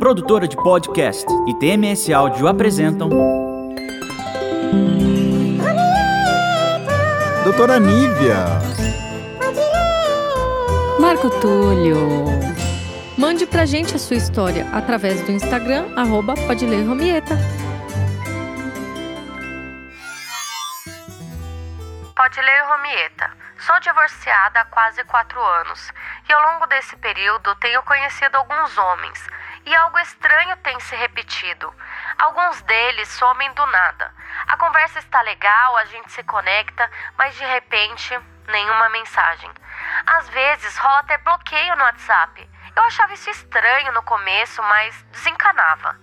Produtora de podcast e TMS Áudio apresentam Doutora Nívia. Marco Túlio. Mande pra gente a sua história através do Instagram, arroba pode ler Romieta. Pode ler Romieta. Sou divorciada há quase quatro anos e ao longo desse período tenho conhecido alguns homens e algo estranho tem se repetido. Alguns deles somem do nada. A conversa está legal, a gente se conecta, mas de repente, nenhuma mensagem. Às vezes rola até bloqueio no WhatsApp. Eu achava isso estranho no começo, mas desencanava.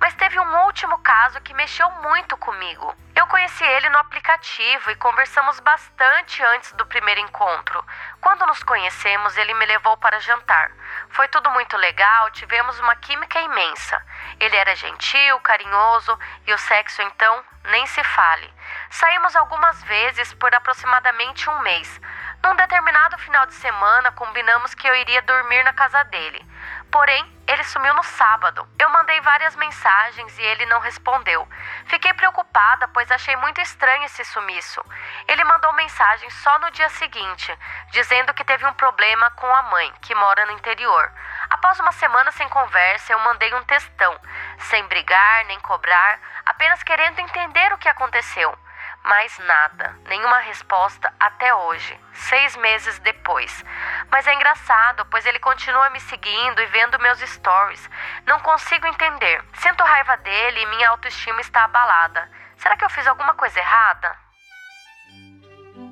Mas teve um último caso que mexeu muito comigo. Eu conheci ele no aplicativo e conversamos bastante antes do primeiro encontro. Quando nos conhecemos, ele me levou para jantar. Foi tudo muito legal, tivemos uma química imensa. Ele era gentil, carinhoso e o sexo então nem se fale. Saímos algumas vezes por aproximadamente um mês. Num determinado final de semana, combinamos que eu iria dormir na casa dele. Porém, ele sumiu no sábado. Eu mandei várias mensagens e ele não respondeu. Fiquei preocupada, pois achei muito estranho esse sumiço. Ele mandou mensagem só no dia seguinte, dizendo que teve um problema com a mãe, que mora no interior. Após uma semana sem conversa, eu mandei um textão, sem brigar nem cobrar, apenas querendo entender o que aconteceu. Mais nada, nenhuma resposta até hoje, seis meses depois. Mas é engraçado, pois ele continua me seguindo e vendo meus stories. Não consigo entender. Sinto raiva dele e minha autoestima está abalada. Será que eu fiz alguma coisa errada?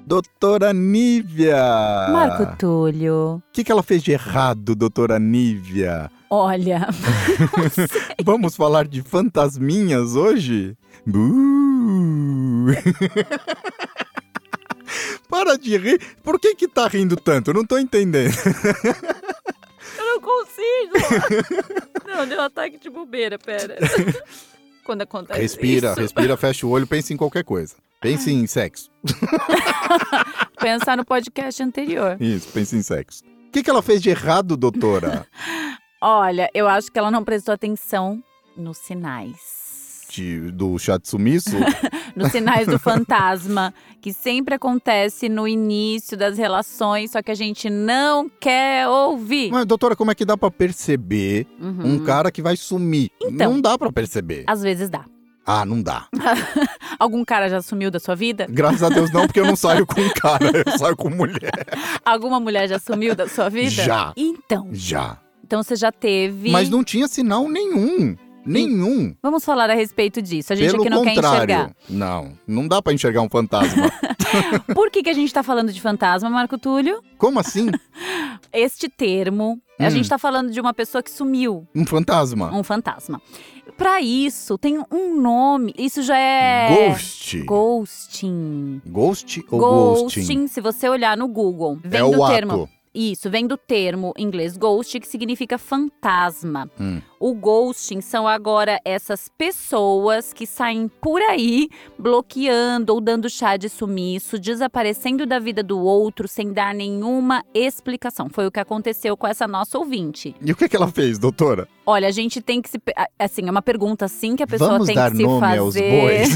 Doutora Nívia. Marco Túlio. O que, que ela fez de errado, doutora Nívia? Olha, Vamos falar de fantasminhas hoje? Buh. Para de rir. Por que que tá rindo tanto? Eu não tô entendendo. eu não consigo. não, deu ataque de bobeira, pera. Quando acontece Respira, isso. respira, fecha o olho, pensa em qualquer coisa. Pense em sexo. Pensar no podcast anterior. Isso, pense em sexo. O que, que ela fez de errado, doutora? Olha, eu acho que ela não prestou atenção nos sinais. De- do chá de sumiço? Nos sinais do fantasma, que sempre acontece no início das relações, só que a gente não quer ouvir. Mas, doutora, como é que dá pra perceber Uhum. um cara que vai sumir? Então. não dá pra perceber. Às vezes dá. Ah, não dá. Algum cara já sumiu da sua vida? Graças a Deus não, porque eu não saio com cara, eu saio com mulher. Alguma mulher já sumiu da sua vida? Já. Então, Já. então você já teve. Mas não tinha sinal nenhum. Nenhum. Vamos falar a respeito disso. A gente Pelo aqui não quer contrário. enxergar. Não, não dá pra enxergar um fantasma. Por que, que a gente tá falando de fantasma, Marco Túlio? Como assim? Este termo, a Hum. gente tá falando de uma pessoa que sumiu. Um fantasma? Um fantasma. Pra isso, tem um nome. Isso já é. Ghost. Ghosting. Ghost ou Ghosting, ghosting? se você olhar no Google, vem É do o termo. ato. Isso, vem do termo em inglês ghost, que significa fantasma. Hum. O ghosting são agora essas pessoas que saem por aí bloqueando ou dando chá de sumiço, desaparecendo da vida do outro sem dar nenhuma explicação. Foi o que aconteceu com essa nossa ouvinte. E o que, que ela fez, doutora? Olha, a gente tem que se. Assim, é uma pergunta assim que a pessoa Vamos tem que se nome fazer. aos bois.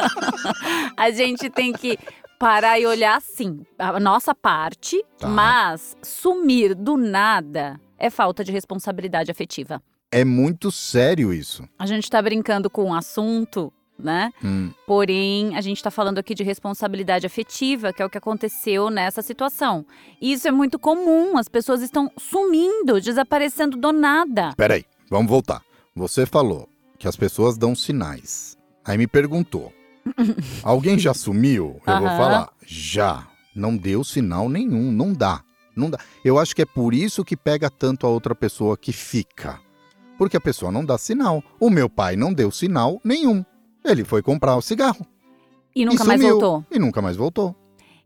a gente tem que parar e olhar assim, a nossa parte, Tá. mas sumir do nada é falta de responsabilidade afetiva. É muito sério isso. A gente tá brincando com um assunto, né? Hum. Porém, a gente tá falando aqui de responsabilidade afetiva, que é o que aconteceu nessa situação. E isso é muito comum, as pessoas estão sumindo, desaparecendo do nada. Peraí, vamos voltar. Você falou que as pessoas dão sinais. Aí me perguntou: alguém já sumiu? Eu vou Aham. falar: já. Não deu sinal nenhum, não dá. Não dá. Eu acho que é por isso que pega tanto a outra pessoa que fica. Porque a pessoa não dá sinal. O meu pai não deu sinal nenhum. Ele foi comprar o cigarro. E nunca e mais voltou. E nunca mais voltou.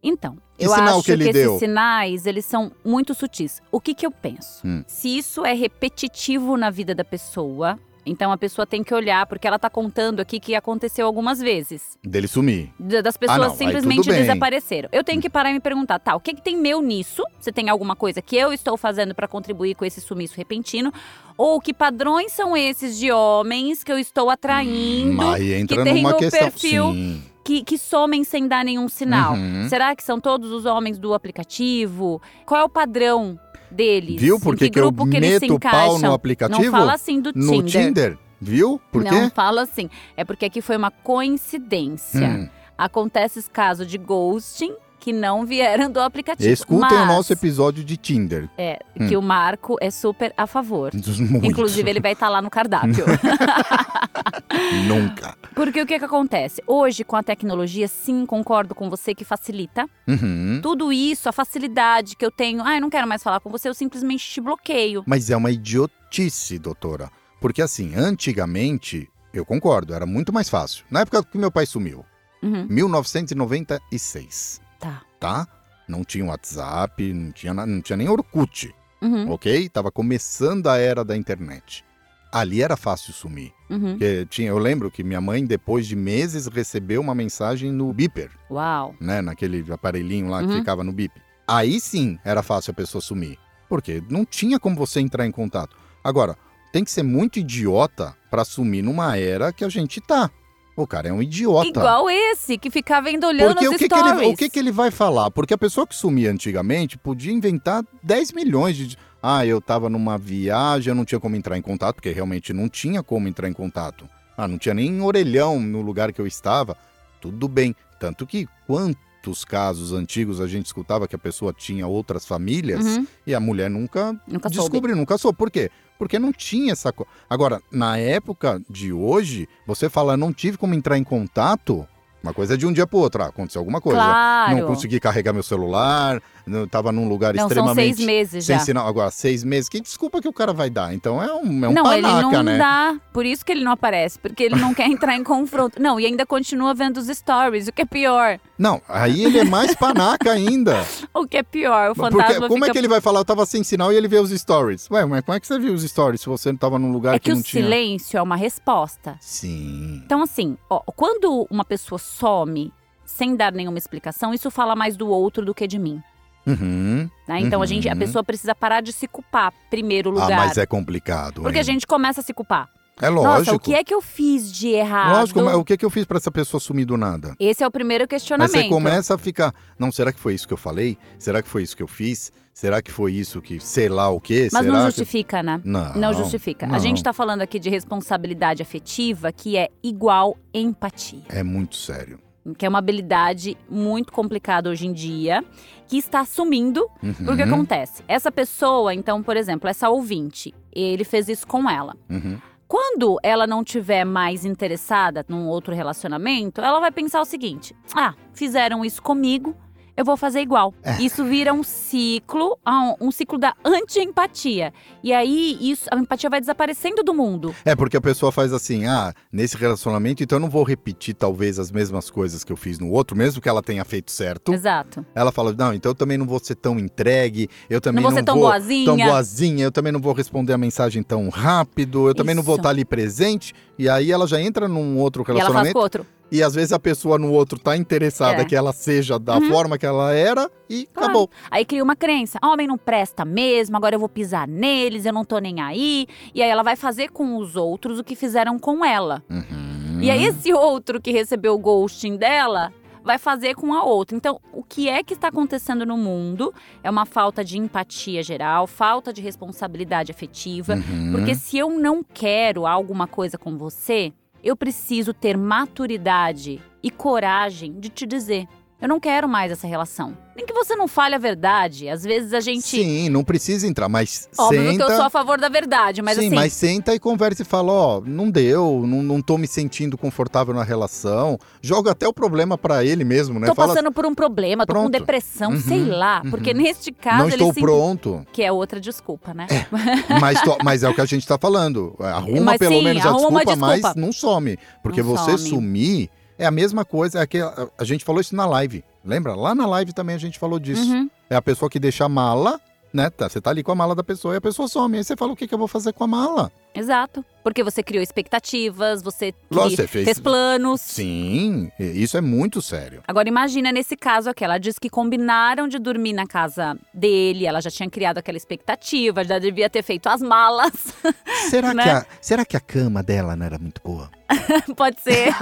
Então, Que eu acho que ele esses sinais, eles são muito sutis. O que que eu penso? Hum. Se isso é repetitivo na vida da pessoa, então a pessoa tem que olhar, porque ela tá contando aqui que aconteceu algumas vezes. Dele sumir. Da- Das pessoas Ah, não, aí simplesmente desapareceram. Eu tenho que parar e me perguntar, tá, o que, que tem meu nisso? Você tem alguma coisa que eu estou fazendo para contribuir com esse sumiço repentino? Ou que padrões são esses de homens que eu estou atraindo, Mas aí entra tem numa um questão. perfil Sim. Que, que somem sem dar nenhum sinal? Uhum. Será que são todos os homens do aplicativo? Qual é o padrão deles? Viu por que que, eu grupo que eles se meto o pau encaixam? no aplicativo? Não fala assim do no Tinder. Tinder. Viu? Por não quê? fala assim. É porque aqui foi uma coincidência. Hum. Acontece esse caso de ghosting que não vieram do aplicativo. Escutem o Mas, nosso episódio de Tinder. É, que o Marco é super a favor. Muito. Inclusive, ele vai estar lá no cardápio. Nunca. Porque o que, que acontece? Hoje, com a tecnologia, sim, concordo com você que facilita. Uhum. Tudo isso, a facilidade que eu tenho. Ah, eu não quero mais falar com você, eu simplesmente te bloqueio. Mas é uma idiotice, doutora. Porque assim, antigamente, eu concordo, era muito mais fácil. Na época que meu pai sumiu, Uhum, 1996, tá. tá? Não tinha WhatsApp, não tinha, não tinha nem Orkut, Uhum, ok? Tava começando a era da internet. Ali era fácil sumir. uhum. Porque tinha, eu lembro que minha mãe, depois de meses, recebeu uma mensagem no beeper, Uau. né? Naquele aparelhinho lá que Uhum. ficava no bip. Aí sim era fácil a pessoa sumir. Porque não tinha como você entrar em contato. Agora, tem que ser muito idiota pra sumir numa era que a gente tá. O cara é um idiota. Igual esse, que ficava indo olhando Porque as o que, que stories. ele, o que, que ele vai falar? Porque a pessoa que sumia antigamente podia inventar 10 milhões de. Ah, eu tava numa viagem, eu não tinha como entrar em contato, porque realmente não tinha como entrar em contato. Ah, não tinha nem orelhão no lugar que eu estava. Tudo bem. Tanto que quantos casos antigos a gente escutava que a pessoa tinha outras famílias Uhum, e a mulher nunca nunca descobriu, nunca soube. Por quê? Porque não tinha essa coisa. Agora, na época de hoje, você fala, não tive como entrar em contato, uma coisa é de um dia pro outro. Ah, aconteceu alguma coisa. Claro. Não consegui carregar meu celular, não, tava num lugar Não, são extremamente. seis meses sem já. sinal. Agora, seis meses. Que desculpa que o cara vai dar? Então é um, é um não, panaca, ele não né? dá. Por isso que ele não aparece. Porque ele não quer entrar em confronto. Não, e ainda continua vendo os stories, o que é pior. Não, aí ele é mais panaca ainda. O que é pior, o Porque fantasma como fica... é que ele vai falar? Eu tava sem sinal e ele vê os stories. Ué, mas como é que você viu os stories se você não tava num lugar É que, não o tinha? silêncio é uma resposta. Sim. Então, assim, ó, quando uma pessoa some sem dar nenhuma explicação, isso fala mais do outro do que de mim. Uhum. né? Então, a, gente, a Uhum. pessoa precisa parar de se culpar, primeiro Ah, lugar. mas é complicado. Porque hein? a gente começa a se culpar. É lógico. Nossa, o que é que eu fiz de errado? Lógico, mas o que, que eu fiz pra essa pessoa sumir do nada? Esse é o primeiro Mas questionamento. você começa a ficar, não, será que foi isso que eu falei? Será que foi isso que eu fiz? Será que foi isso que, sei lá o quê? Mas será não que- justifica, né? Não, Não justifica. A não. gente tá falando aqui de responsabilidade afetiva, que é igual empatia. É muito sério. Que é uma habilidade muito complicada hoje em dia, que está sumindo. Uhum. Porque acontece? Essa pessoa, então, por exemplo, essa ouvinte, ele fez isso com ela. Uhum. Quando ela não tiver mais interessada num outro relacionamento, ela vai pensar o seguinte: ah, fizeram isso comigo, eu vou fazer igual. É. Isso vira um ciclo, um ciclo da anti-empatia. E aí isso, a empatia vai desaparecendo do mundo. É porque a pessoa faz assim, ah, nesse relacionamento, então eu não vou repetir talvez as mesmas coisas que eu fiz no outro, mesmo que ela tenha feito certo. Exato. Ela fala, não, então eu também não vou ser tão entregue, eu também Não não, vou ser tão vou boazinha. tão boazinha, eu também não vou responder a mensagem tão rápido, eu também não vou Isso. estar ali presente. E aí ela já entra num outro E ela faz relacionamento com outro. E às vezes a pessoa no outro tá interessada É. que ela seja da Uhum. forma que ela era e Claro. acabou. Aí cria uma crença: homem não presta mesmo, agora eu vou pisar neles, eu não tô nem aí. E aí ela vai fazer com os outros o que fizeram com ela. Uhum. E aí esse outro que recebeu o ghosting dela vai fazer com a outra. Então, o que é que está acontecendo no mundo é uma falta de empatia geral, falta de responsabilidade afetiva. Uhum. Porque se eu não quero alguma coisa com você, eu preciso ter maturidade e coragem de te dizer. Eu não quero mais essa relação. Nem que você não fale a verdade. Às vezes a gente. Sim, não precisa entrar, mas Óbvio senta. que eu sou a favor da verdade, mas Sim, assim. mas senta e conversa e fala, ó, não deu, não, não tô me sentindo confortável na relação. Joga até o problema pra ele mesmo, né? Tô Fala, passando por um problema, tô com Pronto. depressão, Uhum, sei lá. Porque uhum. neste caso não estou sim- pronto. Que é outra desculpa, né? Mas, to- mas é o que a gente tá falando. Arruma Mas pelo sim, menos a arruma uma desculpa, mas desculpa. não some. Porque Não você some. sumir é a mesma coisa. É que a, a gente falou isso na live. Lembra? Lá na live também a gente falou disso. Uhum. É a pessoa que deixa a mala, né? Tá, você tá ali com a mala da pessoa e a pessoa some. Aí você fala, o que, que eu vou fazer com a mala? Exato. Porque você criou expectativas, você, Lógico, você fez- planos. Sim, isso é muito sério. Agora imagina nesse caso aqui, ela diz que combinaram de dormir na casa dele, ela já tinha criado aquela expectativa, já devia ter feito as malas. Será, Né? que, a, será que a cama dela não era muito boa? Pode ser.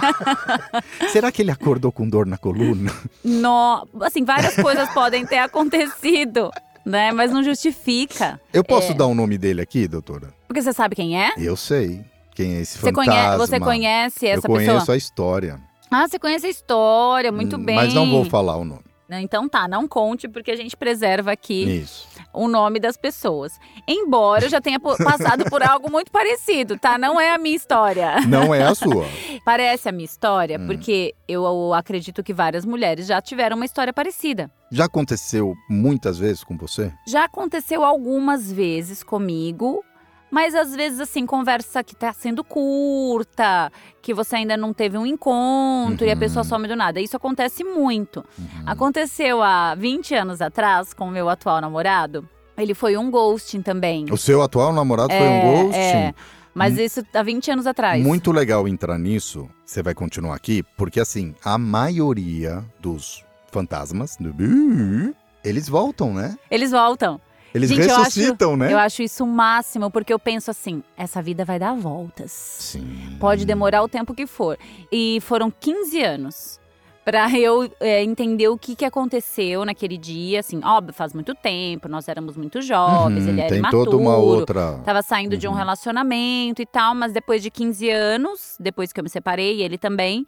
Será que ele acordou com dor na coluna? no, assim, várias coisas podem ter acontecido, né? Mas não justifica. Eu posso É. dar o nome dele aqui, doutora? Porque você sabe quem é? Eu sei quem é esse Você fantasma. conhece, você conhece essa Eu conheço pessoa? a história. Ah, você conhece a história, muito Hum, bem. Mas não vou falar o nome. Não, Então tá, não conte, porque a gente preserva aqui Isso. o nome das pessoas. Embora eu já tenha passado por algo muito parecido, tá? Não é a minha história. Não é a sua. Parece a minha história, Hum. porque eu acredito que várias mulheres já tiveram uma história parecida. Já aconteceu muitas vezes com você? Já aconteceu algumas vezes comigo, mas às vezes assim, conversa que tá sendo curta, que você ainda não teve um encontro e a Uhum. pessoa some do nada. Isso acontece muito. Uhum. Aconteceu há 20 anos atrás com o meu atual namorado. Ele foi um ghosting também. O seu atual namorado foi É, um ghosting? é. Mas Hum. isso há 20 anos atrás. Muito legal entrar nisso. Você vai continuar aqui, porque assim, a maioria dos fantasmas, do- eles voltam, né? Eles voltam. Eles Gente, eu ressuscitam, né? Eu acho isso o máximo, porque eu penso assim: essa vida vai dar voltas. Sim. Pode demorar o tempo que for. E foram 15 anos pra eu é, entender o que, que aconteceu naquele dia. Assim, óbvio, faz muito tempo, nós éramos muito jovens, Uhum, ele era Tem imaturo. toda uma outra. Tava saindo de um Uhum. relacionamento e tal, mas depois de 15 anos, depois que eu me separei, ele também,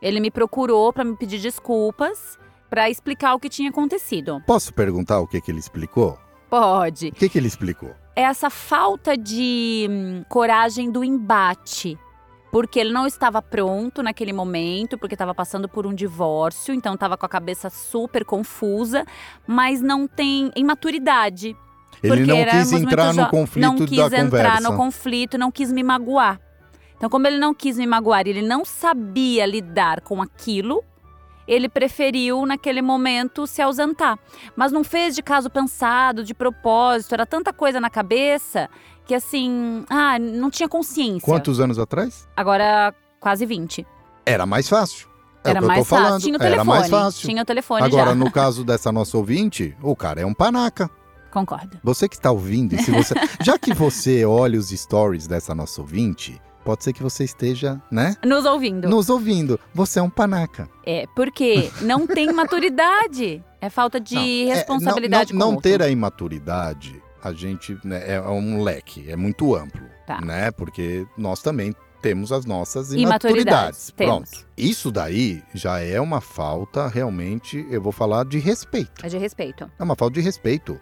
ele me procurou pra me pedir desculpas, pra explicar o que tinha acontecido. Posso perguntar o que, que ele explicou? Pode. O que, que ele explicou? É essa falta de hum, coragem do embate. Porque ele não estava pronto naquele momento, porque estava passando por um divórcio, então estava com a cabeça super confusa, mas não tem imaturidade. Ele não quis entrar no conflito Não quis da entrar conversa. no conflito, não quis me magoar. Então, como ele não quis me magoar, ele não sabia lidar com aquilo, ele preferiu, naquele momento, se ausentar. Mas não fez de caso pensado, de propósito, era tanta coisa na cabeça que, assim, ah, não tinha consciência. Quantos anos atrás? Agora, quase 20. Era mais fácil. É era mais fácil. Tinha o Era telefone. mais fácil. Tinha o telefone Agora, já. no caso dessa nossa ouvinte, o cara é um panaca. Concordo. Você que está ouvindo, se você, já que você olha os stories dessa nossa ouvinte, pode ser que você esteja, né, Nos ouvindo. nos ouvindo. Você é um panaca. É, porque não tem maturidade. É falta de Não, é, responsabilidade não, com não, não outro. ter a imaturidade, a gente né, é um leque, é muito amplo, Tá. né? Porque nós também temos as nossas Imaturidades, imaturidades. temos. Pronto. Isso daí já é uma falta realmente, eu vou falar de respeito. É de respeito. É uma falta de respeito.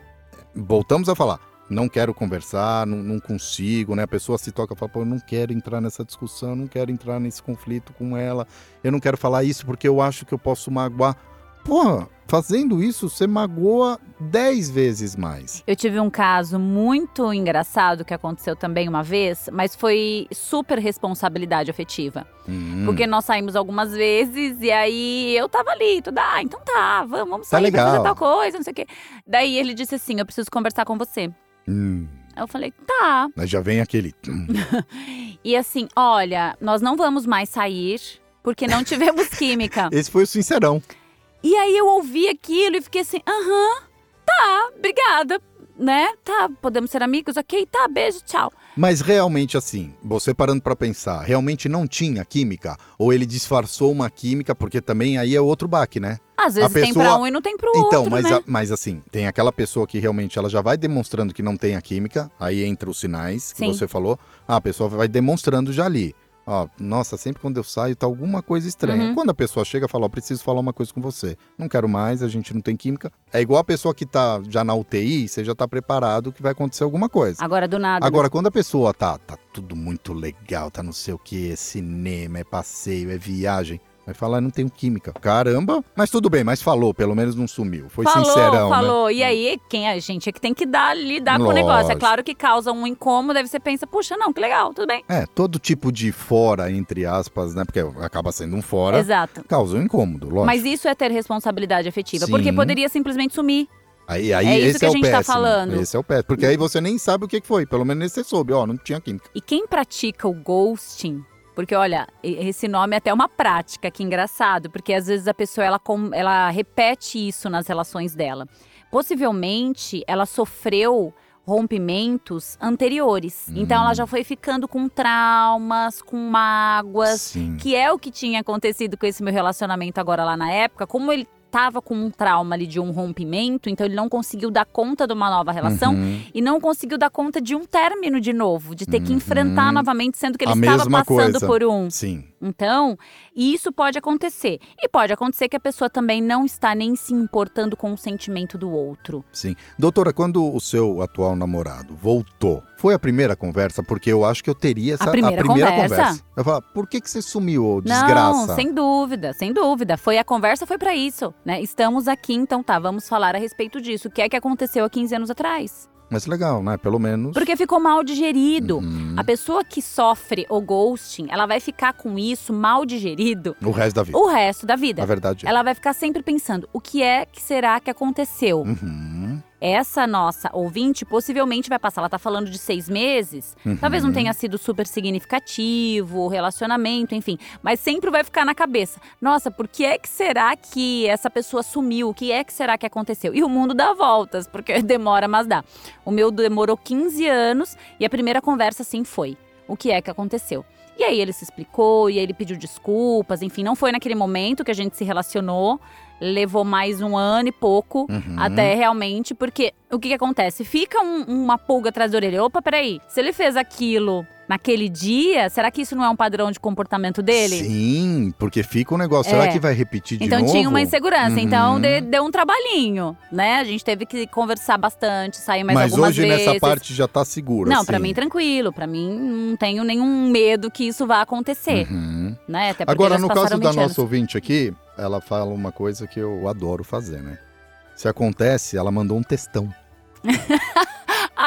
Voltamos a falar. Não quero conversar, não, não consigo, né? A pessoa se toca e fala, pô, eu não quero entrar nessa discussão, eu não quero entrar nesse conflito com ela, eu não quero falar isso porque eu acho que eu posso magoar. Pô, fazendo isso, você magoa dez vezes mais. Eu tive um caso muito engraçado que aconteceu também uma vez, mas foi super responsabilidade afetiva. Hum, Porque nós saímos algumas vezes e aí eu tava ali, tudo, ah, então tá, vamos, vamos Tá sair pra fazer legal. tal coisa, não sei o quê. Daí ele disse assim: eu preciso conversar com você. Hum. Aí eu falei, tá. Aí já vem aquele. hum, E assim, olha, nós não vamos mais sair porque não tivemos química. Esse foi o sincerão. E aí eu ouvi aquilo e fiquei assim, aham, tá, obrigada, né? Tá, podemos ser amigos, ok, tá, beijo, tchau. Mas realmente assim, você parando pra pensar, realmente não tinha química? Ou ele disfarçou uma química, porque também aí é outro baque, né? Às vezes tem pessoa- pra um e não tem pro Então, outro, mas, né? a- mas assim, tem aquela pessoa que realmente ela já vai demonstrando que não tem a química, aí entra os sinais que Sim. você falou. Ah, a pessoa vai demonstrando já ali. Ó, nossa, sempre quando eu saio tá alguma coisa estranha. Uhum. Quando a pessoa chega e fala, ó, preciso falar uma coisa com você. Não quero mais, a gente não tem química. É igual a pessoa que tá já na UTI, você já tá preparado que vai acontecer alguma coisa. Agora do nada. né? Agora, quando a pessoa tá, tá tudo muito legal, tá não sei o que, é cinema, é passeio, é viagem. Vai falar, não tenho química. Caramba, mas tudo bem, mas falou, pelo menos não sumiu. Foi falou, sincerão, né? falou. E aí, quem é a gente é que tem que dar, lidar com o negócio. É Lógico. claro que causa um incômodo, aí você pensa, puxa, não, que legal, tudo bem. É, todo tipo de fora, entre aspas, né? Porque acaba sendo um fora, Exato. causa um incômodo, lógico. Mas isso é ter responsabilidade afetiva, Sim. porque poderia simplesmente sumir. Aí, aí É isso esse que é a gente tá péssimo. falando. Esse é o péssimo. Porque aí você nem sabe o que foi. Pelo menos você soube, ó, não tinha química. E quem pratica o ghosting, porque olha, esse nome é até uma prática, que engraçado, porque às vezes a pessoa ela, ela repete isso nas relações dela. Possivelmente ela sofreu rompimentos anteriores. Então ela já foi ficando com traumas, com mágoas, Sim. que é o que tinha acontecido com esse meu relacionamento agora lá na época, como ele tava com um trauma ali de um rompimento, então ele não conseguiu dar conta de uma nova relação Uhum. e não conseguiu dar conta de um término de novo, de ter que enfrentar novamente, sendo que ele A estava passando coisa. por um. Sim. Então, isso pode acontecer. E pode acontecer que a pessoa também não está nem se importando com o sentimento do outro. Sim. Doutora, quando o seu atual namorado voltou, foi a primeira conversa? Porque eu acho que eu teria essa primeira conversa? Eu falo, por que, que você sumiu, ô Não, desgraça? sem dúvida, sem dúvida. Foi a conversa foi pra isso, né? Estamos aqui, então tá, vamos falar a respeito disso. O que é que aconteceu há 15 anos atrás? Mas legal, né? Pelo menos. Porque ficou mal digerido. Uhum. A pessoa que sofre o ghosting, ela vai ficar com isso mal digerido O resto da vida. o resto da vida. A verdade é. Ela vai ficar sempre pensando: o que é que será que aconteceu? Uhum. Essa nossa ouvinte possivelmente vai passar. Ela tá falando de seis meses. Uhum. Talvez não tenha sido super significativo, o relacionamento, enfim. Mas sempre vai ficar na cabeça. Nossa, por que é que será que essa pessoa sumiu? O que é que será que aconteceu? E o mundo dá voltas, porque demora, mas dá. O meu demorou 15 anos e a primeira conversa assim foi. O que é que aconteceu? E aí ele se explicou, e aí ele pediu desculpas, enfim, não foi naquele momento que a gente se relacionou. Levou mais um ano e pouco Uhum. até realmente, porque o que, que acontece? Fica um- uma pulga atrás da orelha. Opa, peraí, se ele fez aquilo naquele dia, será que isso não é um padrão de comportamento dele? Sim, porque fica um negócio. É. Será que vai repetir de Então novo? tinha uma insegurança, Uhum. então de- deu um trabalhinho, né? A gente teve que conversar bastante, sair mais Mas algumas hoje vezes. nessa parte já tá segura. Não, assim. pra mim tranquilo, pra mim não tenho nenhum medo que isso vá acontecer, Uhum. né? Até Agora, no caso da 20 anos. nossa ouvinte aqui, ela fala uma coisa que eu adoro fazer, né? Se acontece, ela mandou um textão.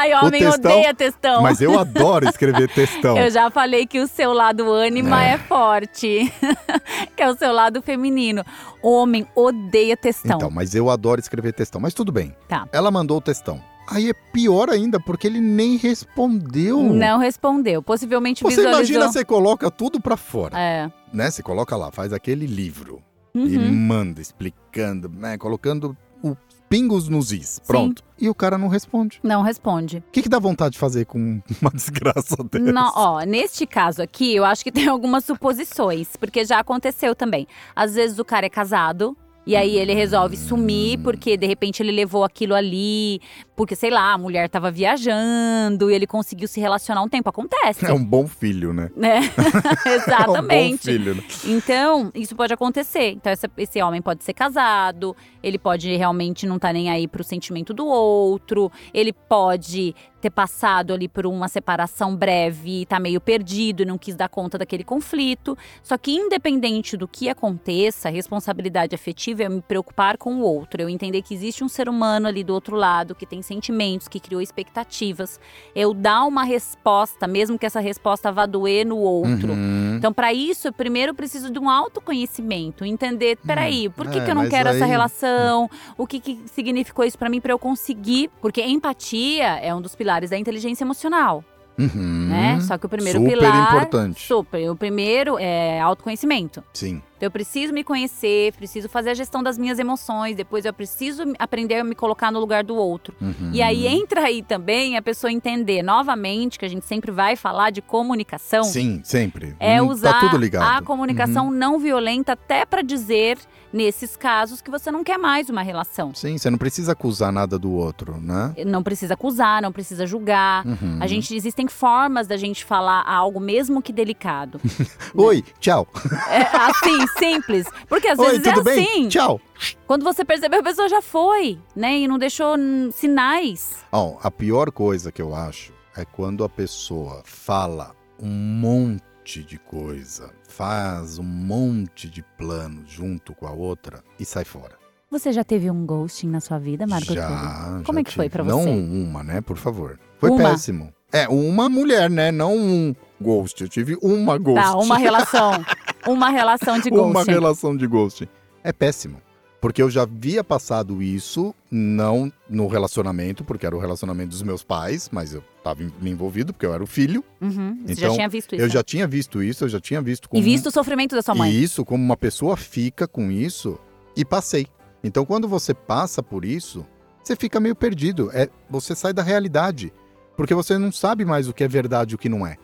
Ai, O homem textão- odeia textão. Mas eu adoro escrever textão. Eu já falei que o seu lado ânima é, forte, que é o seu lado feminino. Homem odeia textão. Então, mas eu adoro escrever textão. Mas tudo bem. Tá. Ela mandou o textão. Aí é pior ainda, porque ele nem respondeu. Não respondeu. Possivelmente Você visualizou. imagina, você coloca tudo pra fora, É. né? Você coloca lá, faz aquele livro e Uhum. manda explicando, né? Colocando os pingos nos is. Pronto. E o cara não responde. Não responde. O que, que dá vontade de fazer com uma desgraça dessa? Não, ó, neste caso aqui, eu acho que tem algumas suposições, porque já aconteceu também. Às vezes o cara é casado. E aí ele resolve sumir porque de repente ele levou aquilo ali, porque sei lá, a mulher tava viajando e ele conseguiu se relacionar um tempo. Acontece. É um bom filho, né? né? É um bom Exatamente. filho. né? Então, isso pode acontecer. Então, essa- esse homem pode ser casado, ele pode realmente não estar nem aí pro sentimento do outro, ele pode ter passado ali por uma separação breve e tá meio perdido e não quis dar conta daquele conflito. Só que, independente do que aconteça, a responsabilidade afetiva é me preocupar com o outro. Eu entender que existe um ser humano ali do outro lado que tem sentimentos, que criou expectativas. Eu dar uma resposta, mesmo que essa resposta vá doer no outro. Uhum. Então, para isso, eu primeiro preciso de um autoconhecimento, entender, peraí, por que, é, que eu não quero essa aí- relação? O que, que significou isso para mim para eu conseguir? Porque empatia é um dos pilares da inteligência emocional, Uhum. né? Só que o primeiro Super pilar, importante. super. O primeiro é autoconhecimento. Sim. Então, eu preciso me conhecer, preciso fazer a gestão das minhas emoções, depois eu preciso aprender a me colocar no lugar do outro. Uhum. E aí entra aí também a pessoa entender novamente que a gente sempre vai falar de comunicação. Sim, sempre. É Hum, usar Tá tudo ligado. a comunicação não violenta até para dizer, nesses casos, que você não quer mais uma relação. Sim, você não precisa acusar nada do outro, né? Não precisa acusar, não precisa julgar. Uhum. A gente existem formas da gente falar algo mesmo que delicado. Oi, tchau. É assim, simples. Porque às Oi, vezes é tudo bem? assim. Tchau. Quando você percebeu, a pessoa já foi, né? E não deixou sinais. Ó, a pior coisa que eu acho é quando a pessoa fala um monte de coisa, faz um monte de plano junto com a outra e sai fora. Você já teve um ghosting na sua vida? Túlio? já, Como já é que foi tive. pra Não você? uma, né? Por favor. Foi Uma? péssimo. É, uma mulher, né? Não um ghost. Eu tive uma ghost. Tá, uma relação. Uma relação de Uma ghosting. relação de ghosting. É péssimo. Porque eu já havia passado isso, não no relacionamento, porque era o relacionamento dos meus pais, mas eu estava me envolvido, porque eu era o filho. Uhum. Você já Então, tinha visto isso. Eu né? já tinha visto isso, eu já tinha visto como. E visto o sofrimento da sua mãe. E isso, como uma pessoa fica com isso, e passei. Então, quando você passa por isso, você fica meio perdido. É, você sai da realidade. Porque você não sabe mais o que é verdade e o que não é.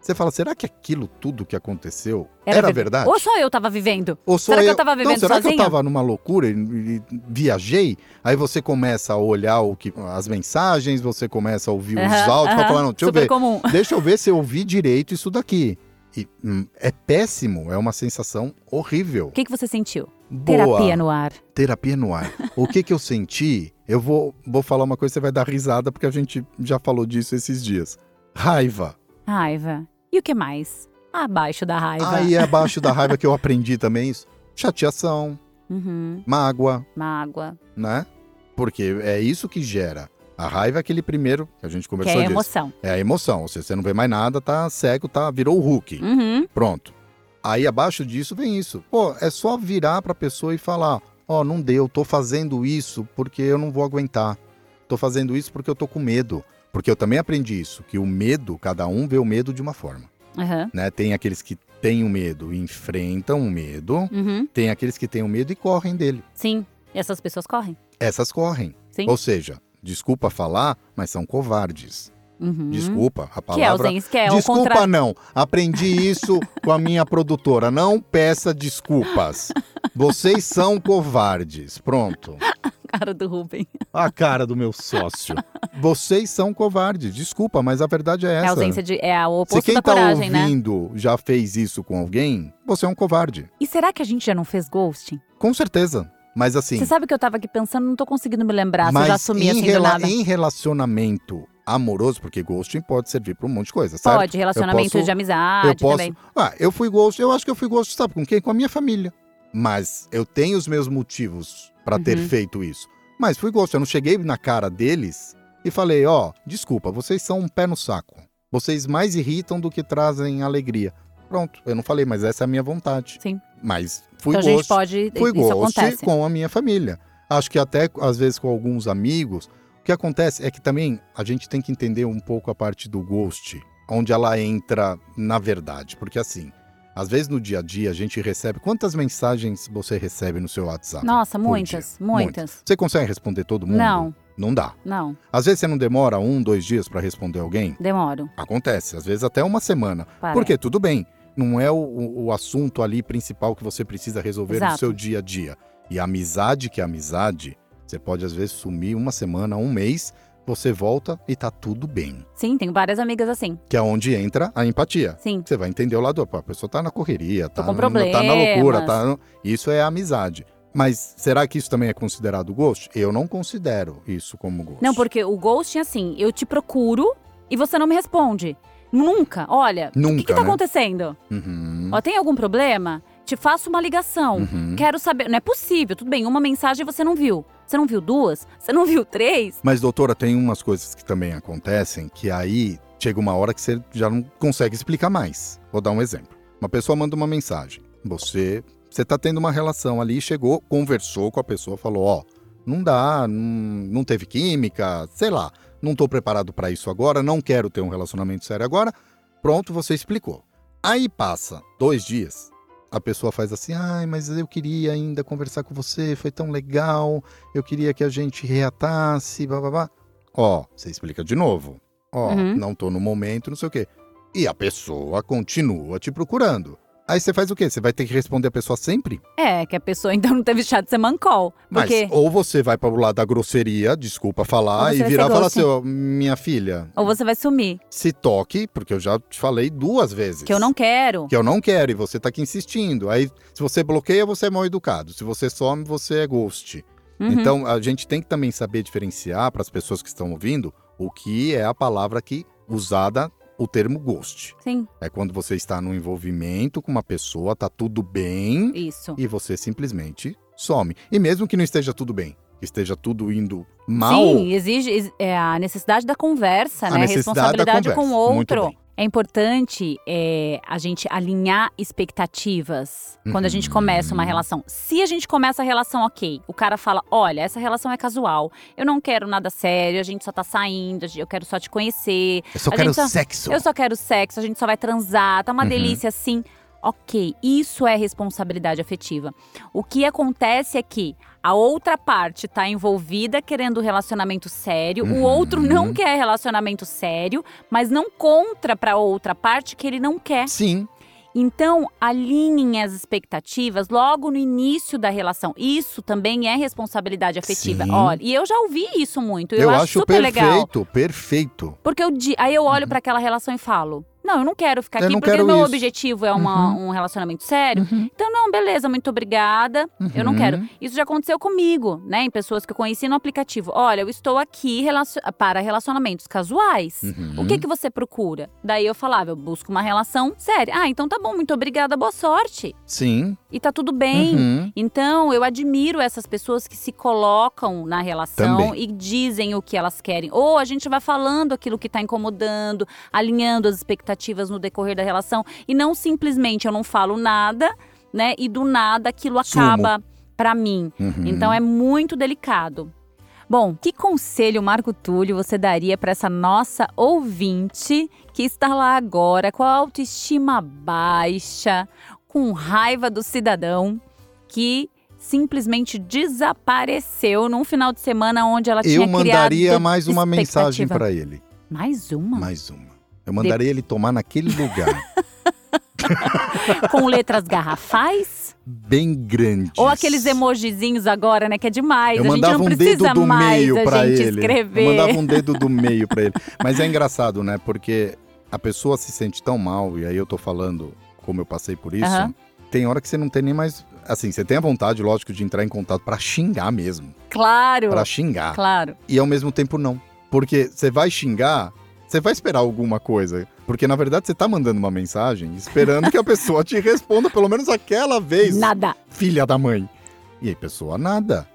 Você fala, será que aquilo tudo que aconteceu era, ver- verdade? Ou só eu tava vivendo? Ou só será que eu tava vivendo não, será que sozinha? eu tava numa loucura e, e viajei? Aí você começa a olhar o que, as mensagens, você começa a ouvir os Aham, áudios, aham. pra falar, não, deixa eu ver. comum. Deixa eu ver se eu ouvi direito isso daqui. E, hum, é péssimo, é uma sensação horrível. O que, que você sentiu? Boa. Terapia no ar. Terapia no ar. o que que eu senti? Eu vou, vou falar uma coisa, você vai dar risada, porque a gente já falou disso esses dias. Raiva. Raiva. E o que mais? Abaixo da raiva. Aí é abaixo da raiva que eu aprendi também isso. Chateação, Uhum. mágoa, Mágoa. né? Porque é isso que gera. A raiva é aquele primeiro que a gente Que conversou é disso. emoção. É a emoção. Ou seja, você não vê mais nada, tá cego, tá, virou o Hulk. Uhum. Pronto. Aí abaixo disso vem isso. Pô, é só virar pra pessoa e falar: Ó, não deu, tô fazendo isso porque eu não vou aguentar. Tô fazendo isso porque eu tô com medo. Porque eu também aprendi isso, que o medo, cada um vê o medo de uma forma. Uhum. Né? Tem aqueles que têm o medo e enfrentam o medo, Uhum. tem aqueles que têm o medo e correm dele. Sim. E essas pessoas correm. Essas correm. Sim. Ou seja, desculpa falar, mas são covardes. Uhum. Desculpa, a Que é, palavra. ausência, que é o Desculpa contrário. não, aprendi isso com a minha produtora. Não peça desculpas. Vocês são covardes. Pronto. Cara do Rubem. A cara do meu sócio. Vocês são covardes. Desculpa, mas a verdade é É a essa. ausência de. É Se oposto quem da tá coragem, né? ouvindo já fez isso com alguém, você é um covarde. E será que a gente já não fez ghosting? Com certeza. Mas assim, Você sabe que eu tava aqui pensando, não tô conseguindo me lembrar se eu mas já assumi em, assim do rela- nada. em relacionamento amoroso, porque ghosting pode servir para um monte de coisa, certo? Pode, relacionamento posso- de amizade eu posso. também. Ah, eu fui gosto, eu acho que eu fui gosto, sabe com quem? Com a minha família. Mas eu tenho os meus motivos ter Uhum. feito isso. Mas fui gosto, eu não cheguei na cara deles e falei, ó, desculpa, vocês são um pé no saco. Vocês mais irritam do que trazem alegria. Pronto, eu não falei, mas essa é a minha vontade. Sim. Mas fui então a gente pode. fui isso gosto acontece. com a minha família. Acho que até, às vezes, com alguns amigos, o que acontece é que também a gente tem que entender um pouco a parte do ghost, onde ela entra na verdade. Porque assim, às vezes no dia a dia a gente recebe. Quantas mensagens você recebe no seu WhatsApp? Nossa, muitas, dia? muitas. Você consegue responder todo mundo? Não, Não dá. não. Às vezes você não demora um, dois dias para responder alguém? Demoro. Acontece. Às vezes até uma semana. Para. Porque tudo bem, não é o, o- assunto ali principal que você precisa resolver no Exato. seu dia a dia. E a amizade que é amizade, você pode às vezes sumir uma semana, um mês, você volta e tá tudo bem. Sim, tenho várias amigas assim. Que é onde entra a empatia. Sim. Você vai entender o lado, a pessoa tá na correria, tá, com no- tá na loucura, tá, no- isso é amizade. Mas será que isso também é considerado gosto? Eu não considero isso como gosto. Não, porque o ghosting, assim, eu te procuro e você não me responde. Nunca. Olha, o que, Nunca, que tá né? acontecendo? Uhum, Ó, tem algum problema? Te faço uma ligação. uhum. Quero saber. Não é possível. Tudo bem, uma mensagem você não viu. Você não viu duas? Você não viu três? Mas, doutora, tem umas coisas que também acontecem que aí chega uma hora que você já não consegue explicar mais. Vou dar um exemplo. Uma pessoa manda uma mensagem. Você você tá tendo uma relação ali, chegou, conversou com a pessoa, falou: Ó, não dá, não, não teve química, sei lá, não tô preparado para isso agora, não quero ter um relacionamento sério agora. Pronto, você explicou. Aí passa dois dias, a pessoa faz assim: ai, mas eu queria ainda conversar com você, foi tão legal, eu queria que a gente reatasse, babá. Ó, você explica de novo. Ó, Uhum. não tô no momento, não sei o quê. E a pessoa continua te procurando. Aí você faz o quê? Você vai ter que responder a pessoa sempre? É, que a pessoa então não teve chá de ser mancol. Mas Porque. ou você vai para o lado da grosseria, desculpa falar, e virar e falar assim, ó, minha filha, Ou você vai sumir. se toque, porque eu já te falei duas vezes. Que eu não quero. Que eu não quero e você tá aqui insistindo. Aí, se você bloqueia, você é mal educado. Se você some, você é ghost. Uhum. Então, a gente tem que também saber diferenciar para as pessoas que estão ouvindo o que é a palavra que usada, o termo ghost. Sim, É quando você está no envolvimento com uma pessoa, tá tudo bem isso. e você simplesmente some. E mesmo que não esteja tudo bem, que esteja tudo indo mal, Sim, exige ex- é a necessidade da conversa, A né? necessidade da Responsabilidade com o conversa. Outro. É importante é, a gente alinhar expectativas quando a gente começa uma Uhum. relação. Se a gente começa a relação ok, o cara fala: olha, essa relação é casual, eu não quero nada sério, a gente só tá saindo, eu quero só te conhecer, Eu só A quero só- sexo. eu só quero sexo, a gente só vai transar, tá uma Uhum. delícia assim. Ok, isso é responsabilidade afetiva. O que acontece é que a outra parte tá envolvida querendo um relacionamento sério, o Uhum. outro não quer relacionamento sério, mas não contra pra outra parte que ele não quer. Sim. Então, alinhem as expectativas logo no início da relação. Isso também é responsabilidade afetiva. Sim. Olha, e eu já ouvi isso muito. Eu, Eu, acho, acho super legal. perfeito, perfeito. Porque eu, aí eu olho pra aquela relação e falo: Não, eu não quero ficar Uhum. Eu aqui porque quero meu isso. objetivo é uma- um relacionamento sério. Então, não, beleza, muito obrigada. Eu não Uhum. quero. Isso já aconteceu comigo, né? Em pessoas que eu conheci no aplicativo. Olha, eu estou aqui relacio- para relacionamentos casuais. Uhum. O que, que você procura? Daí eu falava, eu busco uma relação séria. Ah, então tá bom, muito obrigada, boa sorte. Sim. E tá tudo bem. Uhum. Então, eu admiro essas pessoas que se colocam na relação Também. e dizem o que elas querem. Ou a gente vai falando aquilo que tá incomodando, alinhando as expectativas no decorrer da relação. E não simplesmente eu não falo nada, né? E do nada aquilo acaba pra mim. Uhum. Então é muito delicado. Bom, que conselho, Marco Túlio, você daria para essa nossa ouvinte que está lá agora com a autoestima baixa, com raiva do cidadão, que simplesmente desapareceu num final de semana onde ela tinha Eu mandaria mais uma mensagem pra ele. Mais uma? Mais uma. Eu mandaria ele tomar naquele lugar. Com letras garrafais? bem grande. Ou aqueles emojizinhos agora, né? Que é demais. Eu a gente mandava não um precisa dedo do mais meio a pra gente ele. escrever. Eu mandava um dedo do meio pra ele. Mas é engraçado, né? Porque a pessoa se sente tão mal, e aí eu tô falando como eu passei por isso. Aham. Tem hora que você não tem nem mais. Assim, você tem a vontade, lógico, de entrar em contato pra xingar mesmo. Claro, Pra xingar. claro. E ao mesmo tempo não. Porque você vai xingar, você vai esperar alguma coisa. Porque na verdade você tá mandando uma mensagem esperando que a pessoa te responda pelo menos aquela vez, Nada. filha da mãe. E aí, pessoa, nada.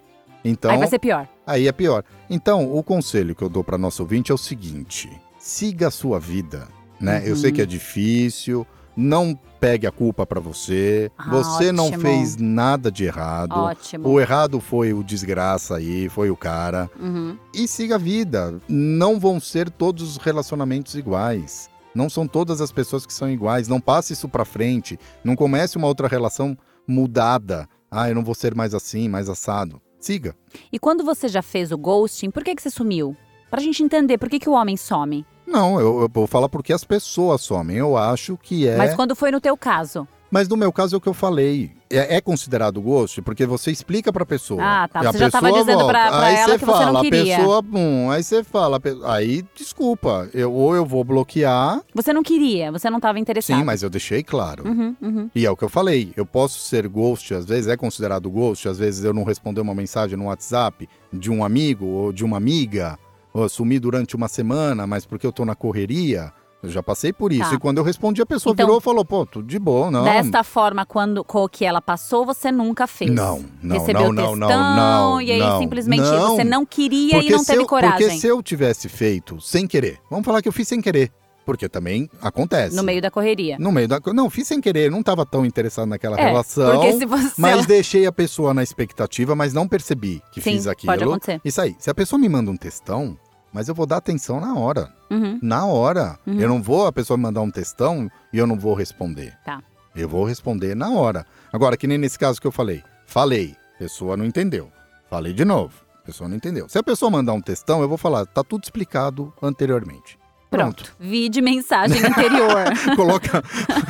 Então, Aí vai ser pior. Aí é pior. Então, o conselho que eu dou para nosso ouvinte é o seguinte: siga a sua vida, né? Eu Uhum. sei que é difícil, não pegue a culpa para você. Ah, você não ótimo. fez nada de errado. Ótimo. O errado foi o desgraça aí, foi o cara. Uhum. E siga a vida. Não vão ser todos os relacionamentos iguais. Não são todas as pessoas que são iguais. Não passe isso pra frente. Não comece uma outra relação mudada. Ah, eu não vou ser mais assim, mais assado. Siga. E quando você já fez o ghosting, por que, que você sumiu? Pra gente entender por que, que o homem some. Não, eu, eu vou falar porque as pessoas somem. Eu acho que é. Mas Mas, quando foi no teu caso? no meu caso é o que eu falei. É, é considerado ghost porque você explica pra pessoa. Ah, tá. E a Você já tava pessoa dizendo pra- pra aí ela você que você não fala, queria. A pessoa, bum, aí você fala, aí desculpa, eu, ou eu vou bloquear. Você não queria, você não estava interessado. Sim, mas eu deixei claro. Uhum, uhum. E é o que eu falei, eu posso ser ghost, às vezes é considerado ghost, às vezes eu não responder uma mensagem no WhatsApp de um amigo ou de uma amiga, ou sumir durante uma semana, mas porque eu tô na correria, eu já passei por isso. Tá. E quando eu respondi, a pessoa Então, virou e falou, pô, tudo de boa, não. Desta forma, quando com que ela passou, você nunca fez. Não, não, Recebeu não, não, textão, não, não, e aí não, simplesmente não. você não queria e não teve eu, coragem. Porque se eu tivesse feito sem querer, vamos falar que eu fiz sem querer, porque também acontece. No meio da correria. No meio da. Não, fiz sem querer, não estava tão interessado naquela É, relação. porque se você... Mas deixei a pessoa na expectativa, mas não percebi que Sim, fiz aquilo. pode acontecer. Isso aí. Se a pessoa me manda um textão, mas eu vou dar atenção na hora. Uhum. Na hora. Uhum. Eu não vou a pessoa mandar um textão e eu não vou responder. Tá. Eu vou responder na hora. Agora, que nem nesse caso que eu falei. Falei, pessoa não entendeu. Falei de novo, pessoa não entendeu. Se a pessoa mandar um textão, eu vou falar, tá tudo explicado anteriormente. Pronto. Vi de mensagem anterior. Coloca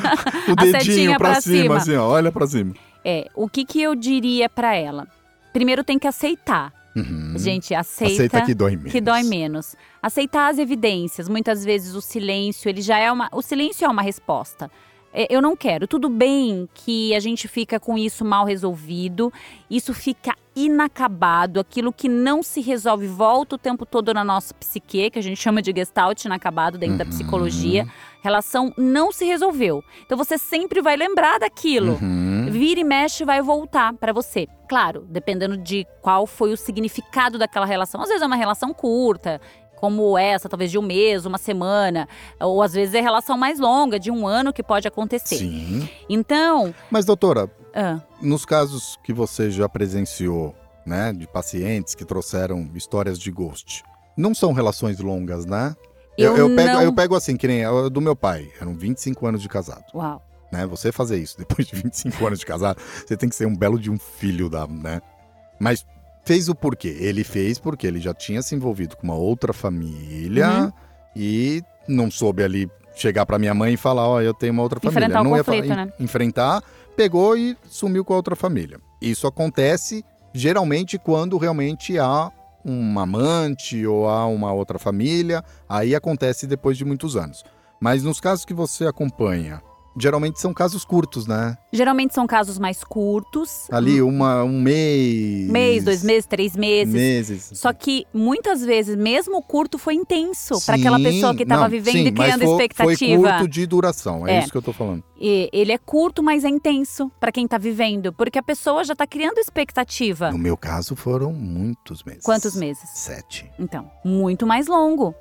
o dedinho pra cima, cima. assim, ó. Olha pra cima. é, o que que eu diria pra ela? Primeiro tem que aceitar. Uhum. Gente, aceita, Aceita que dói menos. que dói menos. Aceitar as evidências. Muitas vezes o silêncio, ele já é uma. O silêncio é uma resposta. É, Eu não quero. Tudo bem que a gente fica com isso mal resolvido, isso fica inacabado, aquilo que não se resolve volta o tempo todo na nossa psique, que a gente chama de gestalt inacabado dentro da Uhum. psicologia. Relação não se resolveu. Então você sempre vai lembrar daquilo. Uhum. Vira e mexe vai voltar pra você. Claro, dependendo de qual foi o significado daquela relação. Às vezes é uma relação curta, como essa, talvez de um mês, uma semana, ou às vezes é relação mais longa, de um ano que pode acontecer. Sim. Então, Mas, doutora, ah, nos casos que você já presenciou, né, de pacientes que trouxeram histórias de ghost, não são relações longas, né? Eu eu, pego, não- eu pego assim, que nem a do meu pai, eram 25 anos de casado. uau. Né? Você fazer isso depois de 25 anos de casado, você tem que ser um belo de um filho da, né? Mas fez o porquê? Ele fez porque ele já tinha se envolvido com uma outra família Uhum. e não soube ali chegar pra minha mãe e falar, ó, eu tenho uma outra família. Enfrentar o não ia conflito, fa- né? enfrentar, pegou e sumiu com a outra família. Isso acontece geralmente quando realmente há um amante ou há uma outra família, aí acontece depois de muitos anos. Mas nos casos que você acompanha, geralmente são casos curtos, né? Geralmente são casos mais curtos. Ali uma, um mês. Mês, dois meses, três meses. Meses. Só que muitas vezes, mesmo o curto foi intenso para aquela pessoa que estava vivendo sim, e mas criando foi- expectativa. Foi curto de duração, é, É. isso que eu tô falando. E ele é curto, mas é intenso para quem tá vivendo, porque a pessoa já tá criando expectativa. No meu caso foram muitos meses. Quantos meses? Sete. Então, muito mais longo.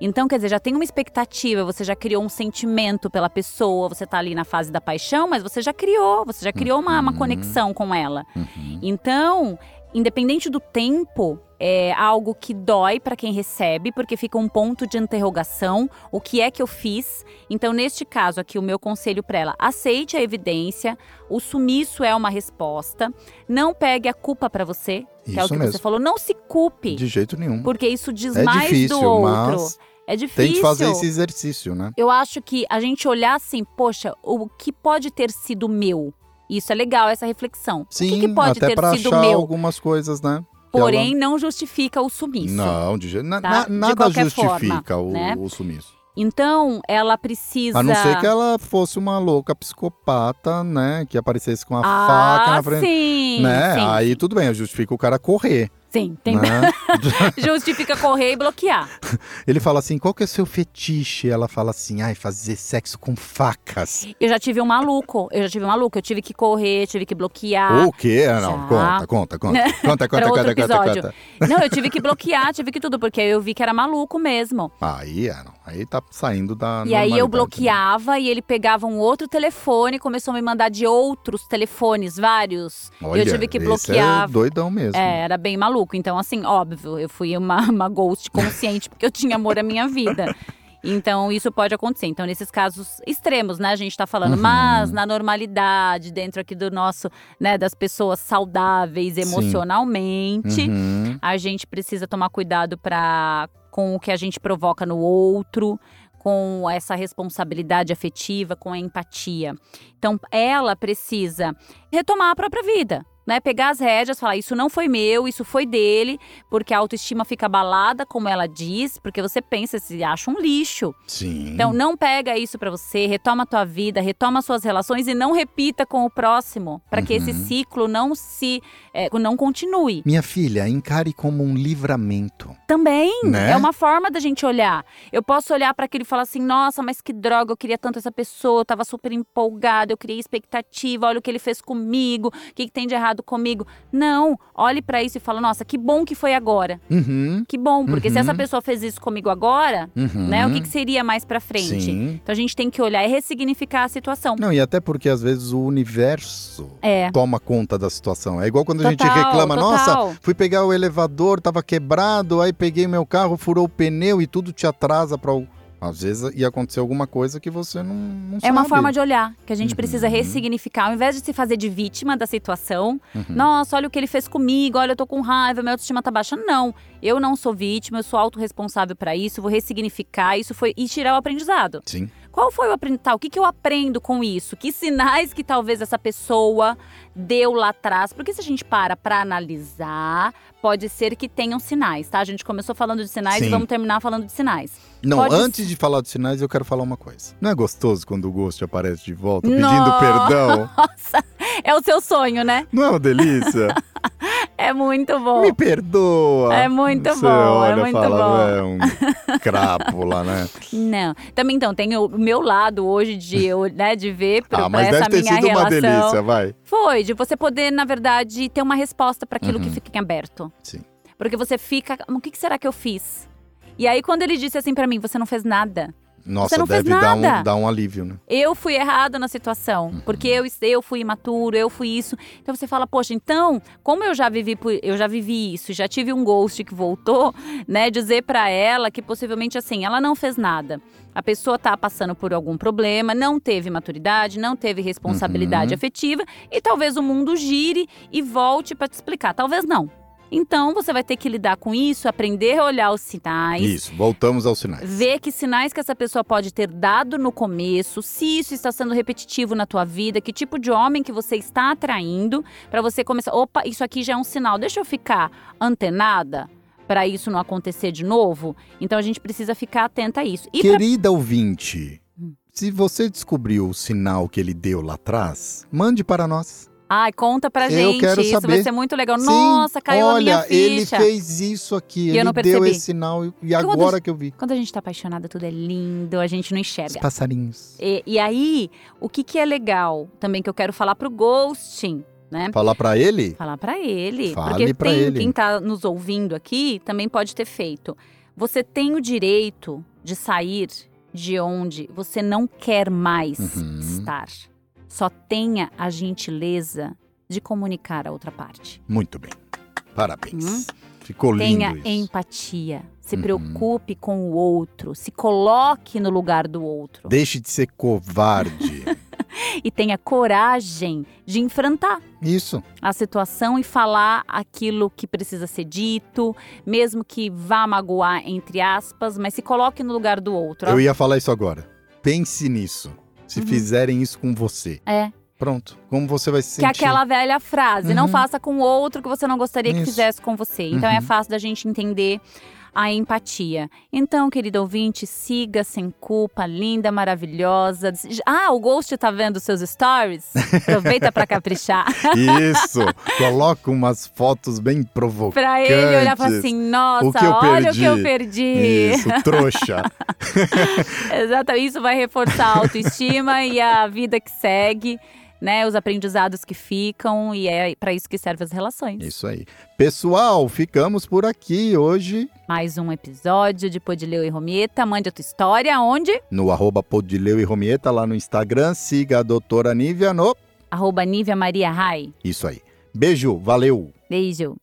Então, quer dizer, já tem uma expectativa, você já criou um sentimento pela pessoa, você tá ali na fase da paixão, mas você já criou, você já criou uma, uma Uhum. conexão com ela. Uhum. Então, independente do tempo, é algo que dói para quem recebe, porque fica um ponto de interrogação. O que é que eu fiz? Então, neste caso aqui, o meu conselho para ela: aceite a evidência. O sumiço é uma resposta. Não pegue a culpa para você, que é o Isso que mesmo. você falou. Não se culpe, De jeito nenhum. porque isso diz É mais difícil, do outro. mas É difícil. tem que fazer esse exercício, né? Eu acho que a gente olhar assim, poxa, o que pode ter sido meu? Isso é legal, essa reflexão. Sim, o que, que pode até ter pra sido achar meu? algumas coisas, né? Porém, não justifica o sumiço. Não, de jeito na- tá? na- De nada qualquer justifica forma, o, né? o sumiço. Então, ela precisa. A não ser que ela fosse uma louca psicopata, né? Que aparecesse com a ah, faca na frente. sim, né? sim, Aí tudo bem, justifica o cara correr. Sim, tem- né? justifica correr e bloquear. Ele fala assim: qual que é o seu fetiche? Ela fala assim: ai, fazer sexo com facas. Eu já tive um maluco, eu já tive um maluco, eu tive que correr, tive que bloquear. o quê? Ah, Não, já. conta, conta, conta. Conta, conta, conta, conta, conta. Não, eu tive que bloquear, tive que tudo, porque eu vi que era maluco mesmo. Aí, é, não. Aí tá saindo da. E aí eu né? bloqueava e ele pegava um outro telefone começou a me mandar de outros telefones, vários. Olha, eu tive que esse bloquear. É doidão mesmo. É, era bem maluco. Então, assim, óbvio, eu fui uma, uma ghost consciente porque eu tinha amor à minha vida. Então, isso pode acontecer. Então, nesses casos extremos, né, a gente tá falando. Uhum. Mas na normalidade, dentro aqui do nosso, né, das pessoas saudáveis emocionalmente, Uhum. a gente precisa tomar cuidado pra, com o que a gente provoca no outro, com essa responsabilidade afetiva, com a empatia. Então, ela precisa retomar a própria vida. Né, pegar as rédeas, falar isso não foi meu, isso foi dele, porque a autoestima fica abalada, como ela diz, porque você pensa, se acha um lixo. Sim. Então não pega isso pra você, retoma a tua vida, retoma suas relações e não repita com o próximo, para que esse Uhum. ciclo não se é, não continue. Minha filha, encare como um livramento. Também Né? é uma forma da gente olhar. Eu posso olhar para aquilo e falar assim: nossa, mas que droga, eu queria tanto essa pessoa, eu tava super empolgada, eu criei expectativa, olha o que ele fez comigo, o que, que tem de errado comigo. Não, olhe para isso e fala: nossa, que bom que foi agora. Uhum. Que bom, porque se Uhum. essa pessoa fez isso comigo agora, Uhum. né, o que, que seria mais pra frente? Sim. Então a gente tem que olhar e ressignificar a situação. Não, e até porque às vezes o universo É. toma conta da situação. É igual quando a gente Total, reclama, nossa, total. fui pegar o elevador, tava quebrado, aí peguei meu carro, furou o pneu e tudo te atrasa para às vezes ia acontecer alguma coisa que você não, não É uma forma de olhar, que a gente Uhum. precisa ressignificar. Ao invés de se fazer de vítima da situação, Uhum. nossa, olha o que ele fez comigo, olha, eu tô com raiva, minha autoestima tá baixa. Não, eu não sou vítima, eu sou autorresponsável pra isso, vou ressignificar isso foi e tirar o aprendizado. Sim. Qual foi o aprendizado? O que, que eu aprendo com isso? Que sinais que talvez essa pessoa deu lá atrás? Porque se a gente para pra analisar, pode ser que tenham sinais, tá? A gente começou falando de sinais Sim. e vamos terminar falando de sinais. Não, Pode antes de falar dos sinais, eu quero falar uma coisa. Não é gostoso quando o gosto aparece de volta pedindo Nossa! perdão? Nossa, é o seu sonho, né? Não é uma delícia? É muito bom. Me perdoa. É muito Você bom, é olha, muito fala, bom. É um crápula, né? Não. Também então, tem o meu lado hoje de, eu, né, de ver pro, ah, mas essa deve ter minha sido uma relação. delícia, vai. Foi, de você poder, na verdade, ter uma resposta para aquilo que Uhum. fica em aberto. Sim. Porque você fica, o que que será que eu fiz? E aí, quando ele disse assim pra mim, você não fez nada. Nossa, não fez deve dar um, nada. dar um alívio, né? Eu fui errado na situação, Uhum. porque eu, eu fui imaturo, eu fui isso. Então você fala, poxa, então, como eu já vivi eu já vivi isso, já tive um ghost que voltou, né, dizer pra ela que possivelmente assim, ela não fez nada. A pessoa tá passando por algum problema, não teve maturidade, não teve responsabilidade Uhum. afetiva e talvez o mundo gire e volte pra te explicar, talvez não. Então você vai ter que lidar com isso, aprender a olhar os sinais, Isso, voltamos aos sinais. ver que sinais que essa pessoa pode ter dado no começo, se isso está sendo repetitivo na tua vida, que tipo de homem que você está atraindo, para você começar, opa, isso aqui já é um sinal, deixa eu ficar antenada para isso não acontecer de novo. Então a gente precisa ficar atenta a isso. E pra- Querida ouvinte, Hum. se você descobriu o sinal que ele deu lá atrás, mande para nós. Ai, conta pra Eu gente, quero isso vai saber. ser muito legal. Sim, Nossa, caiu olha, a minha ele ficha. fez isso aqui, E eu ele não deu percebi. esse sinal e- e quando agora que eu vi. Quando a gente tá apaixonada, tudo é lindo, a gente não Os enxerga. passarinhos. E, e aí, o que que é legal também que eu quero falar pro ghosting, né? Falar pra ele? Falar pra ele. Fale porque pra tem ele. quem tá nos ouvindo aqui também pode ter feito. Você tem o direito de sair de onde você não quer mais Uhum. estar. Só tenha a gentileza de comunicar a outra parte. Muito bem. Parabéns. Hum? Ficou lindo Tenha isso. empatia. Se Uhum. preocupe com o outro. Se coloque no lugar do outro. Deixe de ser covarde. E tenha coragem de enfrentar. isso. a situação e falar aquilo que precisa ser dito, mesmo que vá magoar, entre aspas, mas se coloque no lugar do outro. Eu ia falar isso agora. Pense nisso. Se Uhum. fizerem isso com você. É, Pronto. Como você vai se que é sentir? aquela velha frase, não Uhum. faça com outro que você não gostaria que Isso. fizesse com você. Então é Uhum. fácil da gente entender a empatia. Então, querido ouvinte, siga sem culpa, linda, maravilhosa. Ah, o Ghost tá vendo seus stories? Aproveita pra caprichar. Isso. Coloca umas fotos bem provocantes. pra ele olhar e falar assim, nossa, O olha o que eu perdi. Isso, trouxa. Exatamente, isso vai reforçar a autoestima e a vida que segue, né? Os aprendizados que ficam e é para isso que servem as relações. Isso aí. Pessoal, ficamos por aqui hoje Mais um episódio de Podileu e Romieta. Mande a tua história onde? no arroba Podileu e Romieta lá no Instagram. Siga a doutora Nívia no... Arroba Nívia Maria Rai. Isso aí. Beijo, valeu. Beijo.